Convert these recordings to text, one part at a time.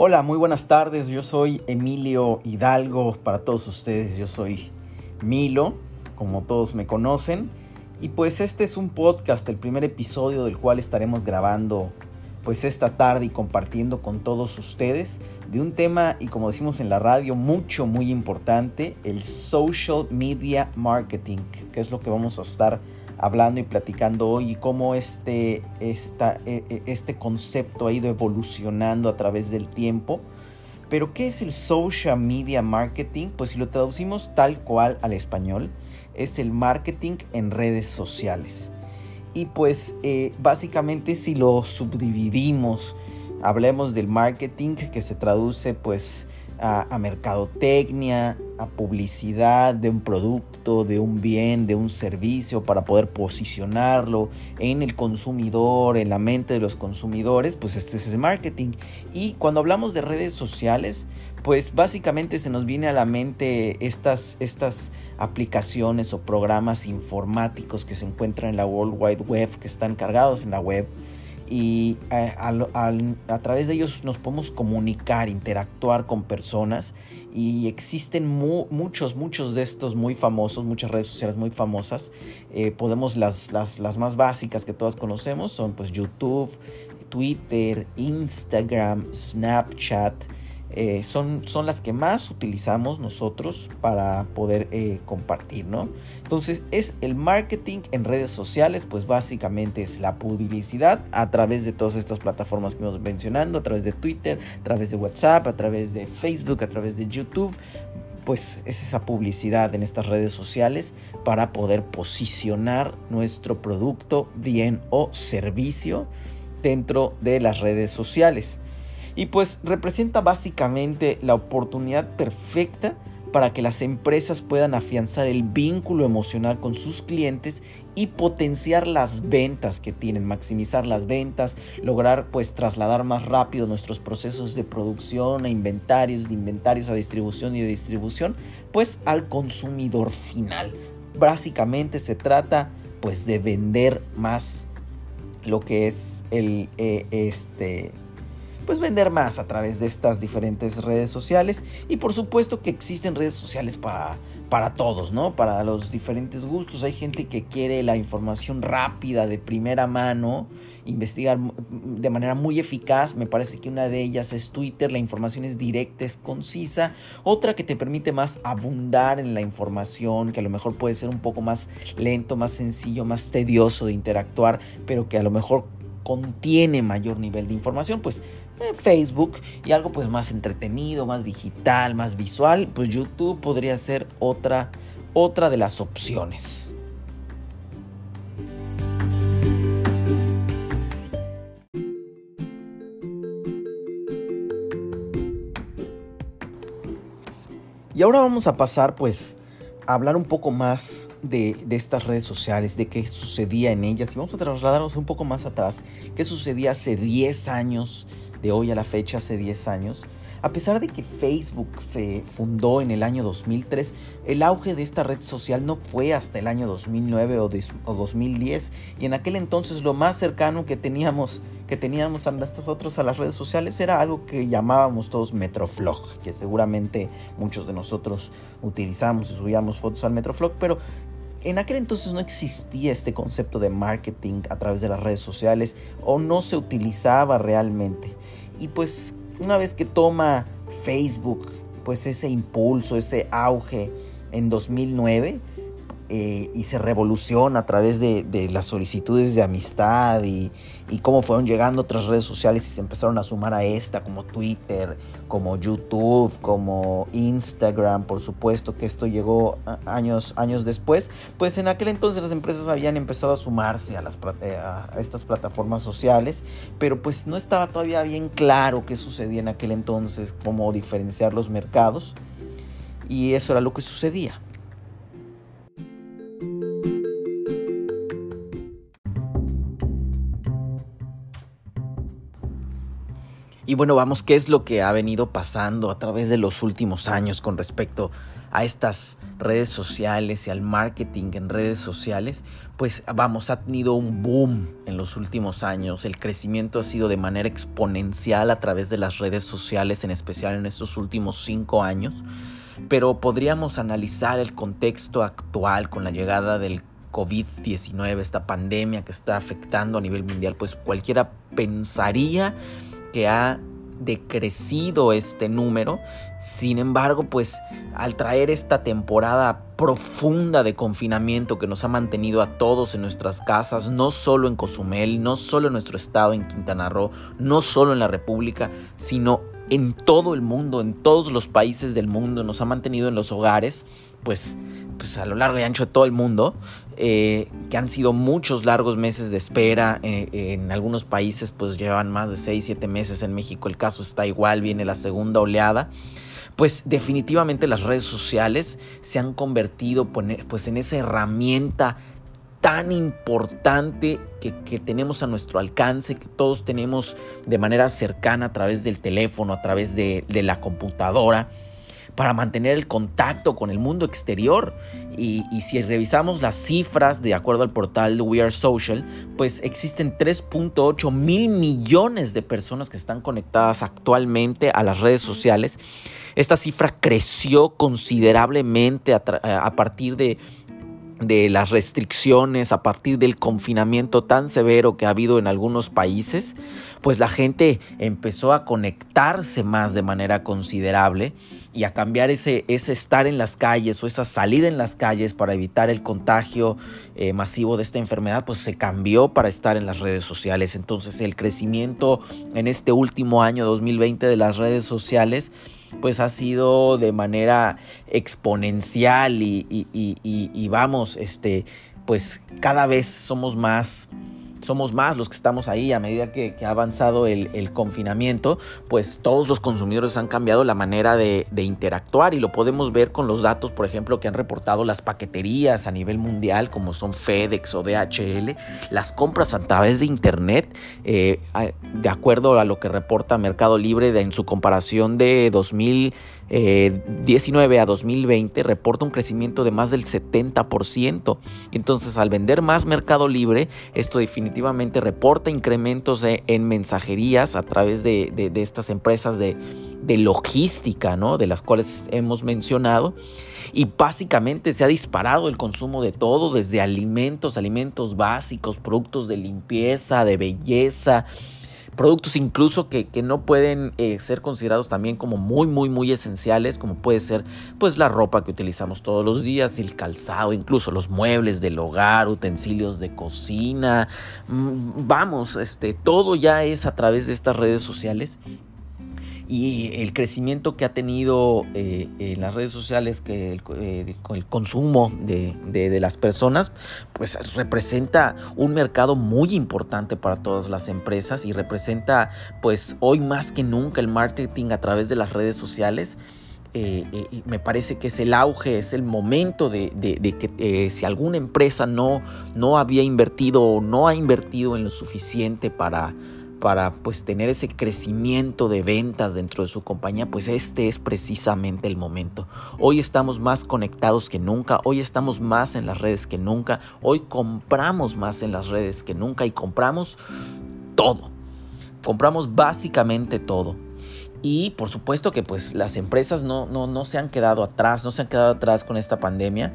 Hola, muy buenas tardes. Yo soy Emilio Hidalgo para todos ustedes. Yo soy Milo, como todos me conocen. Y pues este es un podcast, el primer episodio del cual estaremos grabando pues esta tarde y compartiendo con todos ustedes de un tema y como decimos en la radio mucho muy importante, el social media marketing, que es lo que vamos a estar hablando y platicando hoy y cómo este, esta, e, e, este concepto ha ido evolucionando a través del tiempo. Pero ¿qué es el social media marketing? Pues si lo traducimos tal cual al español, es el marketing en redes sociales. Y pues eh, básicamente si lo subdividimos, hablemos del marketing que se traduce pues a, mercadotecnia, a publicidad de un producto, de un bien, de un servicio para poder posicionarlo en el consumidor, en la mente de los consumidores, pues este es el marketing. Y cuando hablamos de redes sociales, pues básicamente se nos viene a la mente estas, estas aplicaciones o programas informáticos que se encuentran en la World Wide Web, que están cargados en la web y eh, a, través de ellos nos podemos comunicar, interactuar con personas y existen muchos, muchos de estos muy famosos, muchas redes sociales muy famosas. Eh, podemos, las, las, las, más básicas que todas conocemos son pues YouTube, Twitter, Instagram, Snapchat, eh, son, son las que más utilizamos nosotros para poder eh, compartir, ¿no? Entonces es el marketing en redes sociales, pues básicamente es la publicidad a través de todas estas plataformas que hemos mencionando, a través de Twitter, a través de WhatsApp, a través de Facebook, a través de YouTube, pues es esa publicidad en estas redes sociales para poder posicionar nuestro producto, bien o servicio dentro de las redes sociales. Y pues representa básicamente la oportunidad perfecta para que las empresas puedan afianzar el vínculo emocional con sus clientes y potenciar las ventas que tienen, maximizar las ventas, lograr pues trasladar más rápido nuestros procesos de producción a inventarios, de inventarios a distribución y de distribución, pues al consumidor final. Básicamente se trata pues de vender más lo que es el eh, este pues vender más a través de estas diferentes redes sociales y por supuesto que existen redes sociales para para todos, ¿no? Para los diferentes gustos. Hay gente que quiere la información rápida, de primera mano, investigar de manera muy eficaz. Me parece que una de ellas es Twitter, la información es directa, es concisa. Otra que te permite más abundar en la información, que a lo mejor puede ser un poco más lento, más sencillo, más tedioso de interactuar, pero que a lo mejor contiene mayor nivel de información, pues Facebook y algo pues más entretenido, más digital, más visual, pues YouTube podría ser otra, otra de las opciones. Y ahora vamos a pasar pues hablar un poco más de, estas redes sociales, de qué sucedía en ellas. Y vamos a trasladarnos un poco más atrás. ¿Qué sucedía hace 10 años, de hoy a la fecha, hace 10 años? A pesar de que Facebook se fundó en el año 2003, el auge de esta red social no fue hasta el año 2009 o, 2010 y en aquel entonces lo más cercano que teníamos que teníamos a nosotros a las redes sociales era algo que llamábamos todos Metroflog, que seguramente muchos de nosotros utilizamos y subíamos fotos al Metroflog, pero en aquel entonces no existía este concepto de marketing a través de las redes sociales o no se utilizaba realmente. Y pues una vez que toma Facebook, pues ese impulso, ese auge en 2009, eh, y se revoluciona a través de, las solicitudes de amistad y, cómo fueron llegando otras redes sociales y se empezaron a sumar a esta, como Twitter, como YouTube, como Instagram, por supuesto que esto llegó años, años después, pues en aquel entonces las empresas habían empezado a sumarse a, eh, a estas plataformas sociales, pero pues no estaba todavía bien claro qué sucedía en aquel entonces, cómo diferenciar los mercados, y eso era lo que sucedía. Y bueno, vamos, ¿qué es lo que ha venido pasando a través de los últimos años con respecto a estas redes sociales y al marketing en redes sociales, pues vamos, ha tenido un boom en los últimos años. El crecimiento ha sido de manera exponencial a través de las redes sociales, en especial en estos últimos cinco años. Pero podríamos analizar el contexto actual con la llegada del COVID-19, esta pandemia que está afectando a nivel mundial, pues cualquiera pensaría que ha decrecido este número. Sin embargo, pues al traer esta temporada profunda de confinamiento que nos ha mantenido a todos en nuestras casas, no solo en Cozumel, no solo en nuestro estado, en Quintana Roo, no solo en la República, sino en todo el mundo, en todos los países del mundo, nos ha mantenido en los hogares, pues, pues a lo largo y ancho de todo el mundo, eh, que han sido muchos largos meses de espera. Eh, en algunos países pues llevan más de 6, 7 meses. En México el caso está igual, viene la segunda oleada. Pues definitivamente las redes sociales se han convertido pues, en esa herramienta tan importante que, tenemos a nuestro alcance, que todos tenemos de manera cercana a través del teléfono, a través de, de la computadora para mantener el contacto con el mundo exterior. Y, si revisamos las cifras de acuerdo al portal We Are Social, pues existen 3.8 mil millones de personas que están conectadas actualmente a las redes sociales. Esta cifra creció considerablemente a partir de de las restricciones a partir del confinamiento tan severo que ha habido en algunos países, pues la gente empezó a conectarse más de manera considerable y a cambiar ese, ese estar en las calles o esa salida en las calles para evitar el contagio eh, masivo de esta enfermedad, pues se cambió para estar en las redes sociales. Entonces el crecimiento en este último año 2020 de las redes sociales, pues ha sido de manera exponencial y, y, vamos, este, pues cada vez somos más somos más los que estamos ahí a medida que, ha avanzado el, confinamiento, pues todos los consumidores han cambiado la manera de, interactuar y lo podemos ver con los datos, por ejemplo, que han reportado las paqueterías a nivel mundial, como son FedEx o DHL, las compras a través de Internet, eh, de acuerdo a lo que reporta Mercado Libre en su comparación de 2000. 19 eh, a 2020 reporta un crecimiento de más del 70%. Entonces, al vender más Mercado Libre, esto definitivamente reporta incrementos en mensajerías a través de, estas empresas de, logística, ¿no? De las cuales hemos mencionado. Y básicamente se ha disparado el consumo de todo, desde alimentos, alimentos básicos, productos de limpieza, de belleza, productos incluso que, no pueden eh, ser considerados también como muy, muy, muy esenciales, como puede ser pues la ropa que utilizamos todos los días, el calzado, incluso los muebles del hogar, utensilios de cocina. Mm, vamos, este, todo ya es a través de estas redes sociales y el crecimiento que ha tenido eh, en las redes sociales, que el, eh, consumo de, de, las personas, pues representa un mercado muy importante para todas las empresas y representa pues hoy más que nunca el marketing a través de las redes sociales. Eh, me parece que es el auge, es el momento de, de que si alguna empresa no, no había invertido o no ha invertido en lo suficiente para, para pues tener ese crecimiento de ventas dentro de su compañía, pues este es precisamente el momento. Hoy estamos más conectados que nunca, hoy estamos más en las redes que nunca, hoy compramos más en las redes que nunca y compramos todo. Compramos básicamente todo. Y por supuesto que pues las empresas no, no, no, se han quedado atrás, no se han quedado atrás con esta pandemia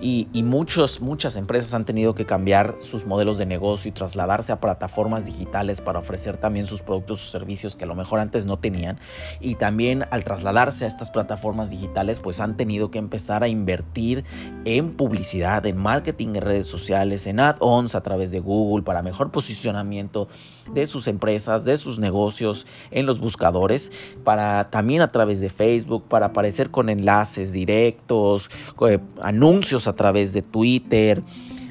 y, y muchos, muchas empresas han tenido que cambiar sus modelos de negocio y trasladarse a plataformas digitales para ofrecer también sus productos o servicios que a lo mejor antes no tenían. Y también al trasladarse a estas plataformas digitales pues han tenido que empezar a invertir en publicidad, en marketing en redes sociales, en add-ons a través de Google para mejor posicionamiento de sus empresas, de sus negocios en los buscadores para también a través de Facebook, para aparecer con enlaces directos, eh, anuncios a través de Twitter.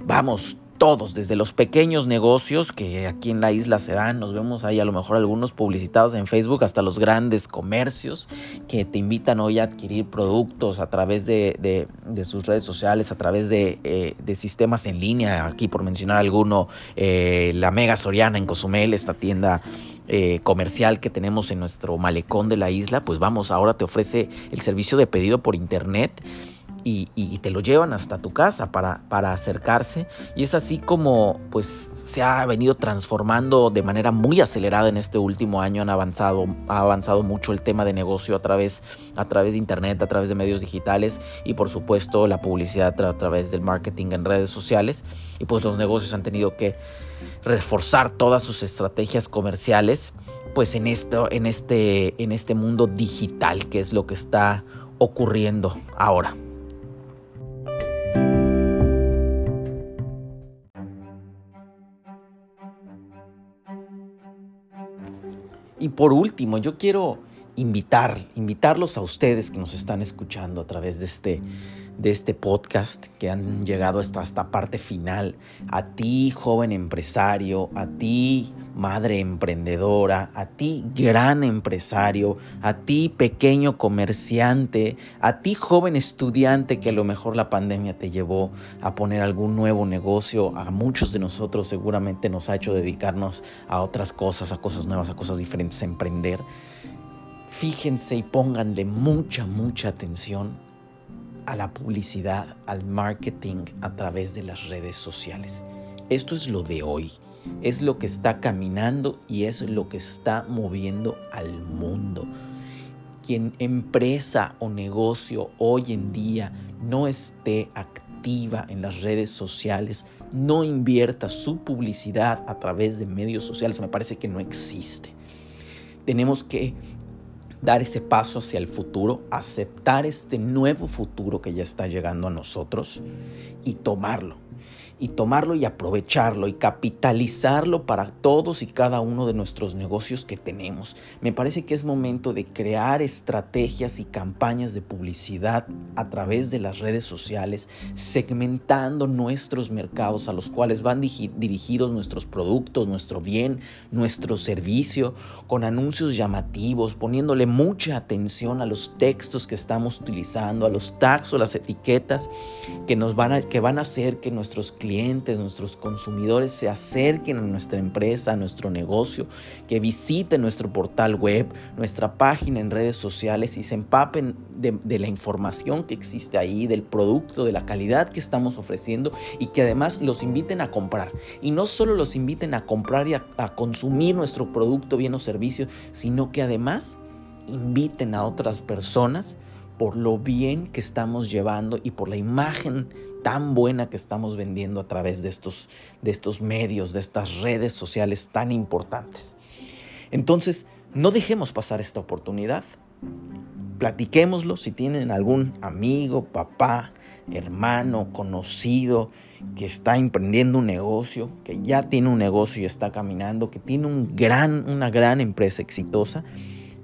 Vamos, todos, desde los pequeños negocios que aquí en la isla se dan, nos vemos ahí a lo mejor algunos publicitados en Facebook, hasta los grandes comercios que te invitan hoy a adquirir productos a través de, sus redes sociales, a través eh, de, sistemas en línea, aquí por mencionar alguno, eh, la Mega Soriana en Cozumel, esta tienda eh, comercial que tenemos en nuestro malecón de la isla, pues vamos, ahora te ofrece el servicio de pedido por internet y, te lo llevan hasta tu casa para, para acercarse. Y es así como pues se ha venido transformando de manera muy acelerada en este último año. Han avanzado, ha avanzado mucho el tema de negocio a través, a través de internet, a través de medios digitales y por supuesto la publicidad a través del marketing en redes sociales. Y pues los negocios han tenido que reforzar todas sus estrategias comerciales pues en esto en este en este mundo digital que es lo que está ocurriendo ahora. Y por último, yo quiero invitar, invitarlos a ustedes que nos están escuchando a través de este, de este podcast, que han llegado hasta esta parte final, a ti joven empresario, a ti madre emprendedora, a ti gran empresario, a ti pequeño comerciante, a ti joven estudiante que a lo mejor la pandemia te llevó a poner algún nuevo negocio, a muchos de nosotros seguramente nos ha hecho dedicarnos a otras cosas, a cosas nuevas, a cosas diferentes, a emprender. Fíjense y pónganle mucha, mucha atención a la publicidad, al marketing a través de las redes sociales. Esto es lo de hoy, es lo que está caminando y es lo que está moviendo al mundo. Quien empresa o negocio hoy en día no esté activa en las redes sociales, no invierta su publicidad a través de medios sociales, me parece que no existe. Tenemos que dar ese paso hacia el futuro, aceptar este nuevo futuro que ya está llegando a nosotros y tomarlo y tomarlo y aprovecharlo y capitalizarlo para todos y cada uno de nuestros negocios que tenemos. Me parece que es momento de crear estrategias y campañas de publicidad a través de las redes sociales, segmentando nuestros mercados a los cuales van dirigidos nuestros productos, nuestro bien, nuestro servicio, con anuncios llamativos, poniéndole mucha atención a los textos que estamos utilizando, a los tags o las etiquetas que nos van a, que van a hacer que nuestros clientes nuestros consumidores se acerquen a nuestra empresa, a nuestro negocio, que visiten nuestro portal web, nuestra página en redes sociales y se empapen de, la información que existe ahí, del producto, de la calidad que estamos ofreciendo y que además los inviten a comprar. Y no solo los inviten a comprar y a, a consumir nuestro producto, bien o servicio, sino que además inviten a otras personas por lo bien que estamos llevando y por la imagen tan buena que estamos vendiendo a través de estos, de estos medios, de estas redes sociales tan importantes. Entonces, no dejemos pasar esta oportunidad. Platiquémoslo si tienen algún amigo, papá, hermano, conocido que está emprendiendo un negocio, que ya tiene un negocio y está caminando, que tiene una gran empresa exitosa,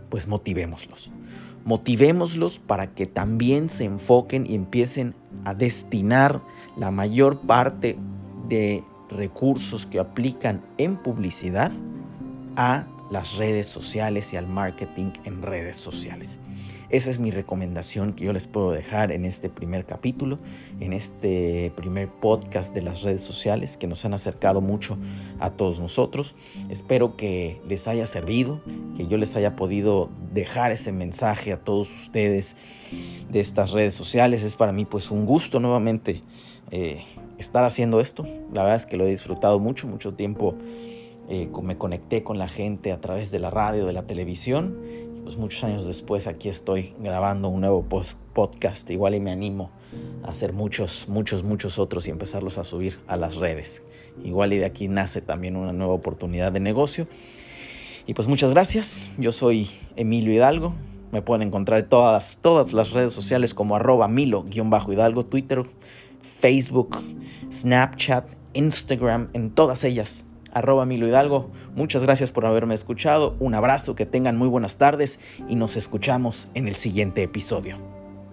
pues motivémoslos motivémoslos para que también se enfoquen y empiecen a destinar la mayor parte de recursos que aplican en publicidad a las redes sociales y al marketing en redes sociales. Esa es mi recomendación que yo les puedo dejar en este primer capítulo, en este primer podcast de las redes sociales que nos han acercado mucho a todos nosotros. Espero que les haya servido, que yo les haya podido dejar ese mensaje a todos ustedes de estas redes sociales. Es para mí pues un gusto nuevamente eh, estar haciendo esto. La verdad es que lo he disfrutado mucho, mucho tiempo. Eh, me conecté con la gente a través de la radio, de la televisión pues, muchos años después aquí estoy grabando un nuevo podcast, igual y me animo a hacer muchos, muchos, muchos otros y empezarlos a subir a las redes. Igual y de aquí nace también una nueva oportunidad de negocio. Y pues muchas gracias, yo soy Emilio Hidalgo, me pueden encontrar en todas, todas las redes sociales como arroba Milo-Hidalgo, Twitter, Facebook, Snapchat, Instagram, en todas ellas arroba Milo Hidalgo. Muchas gracias por haberme escuchado. Un abrazo, que tengan muy buenas tardes y nos escuchamos en el siguiente episodio.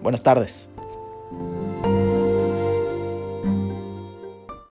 Buenas tardes.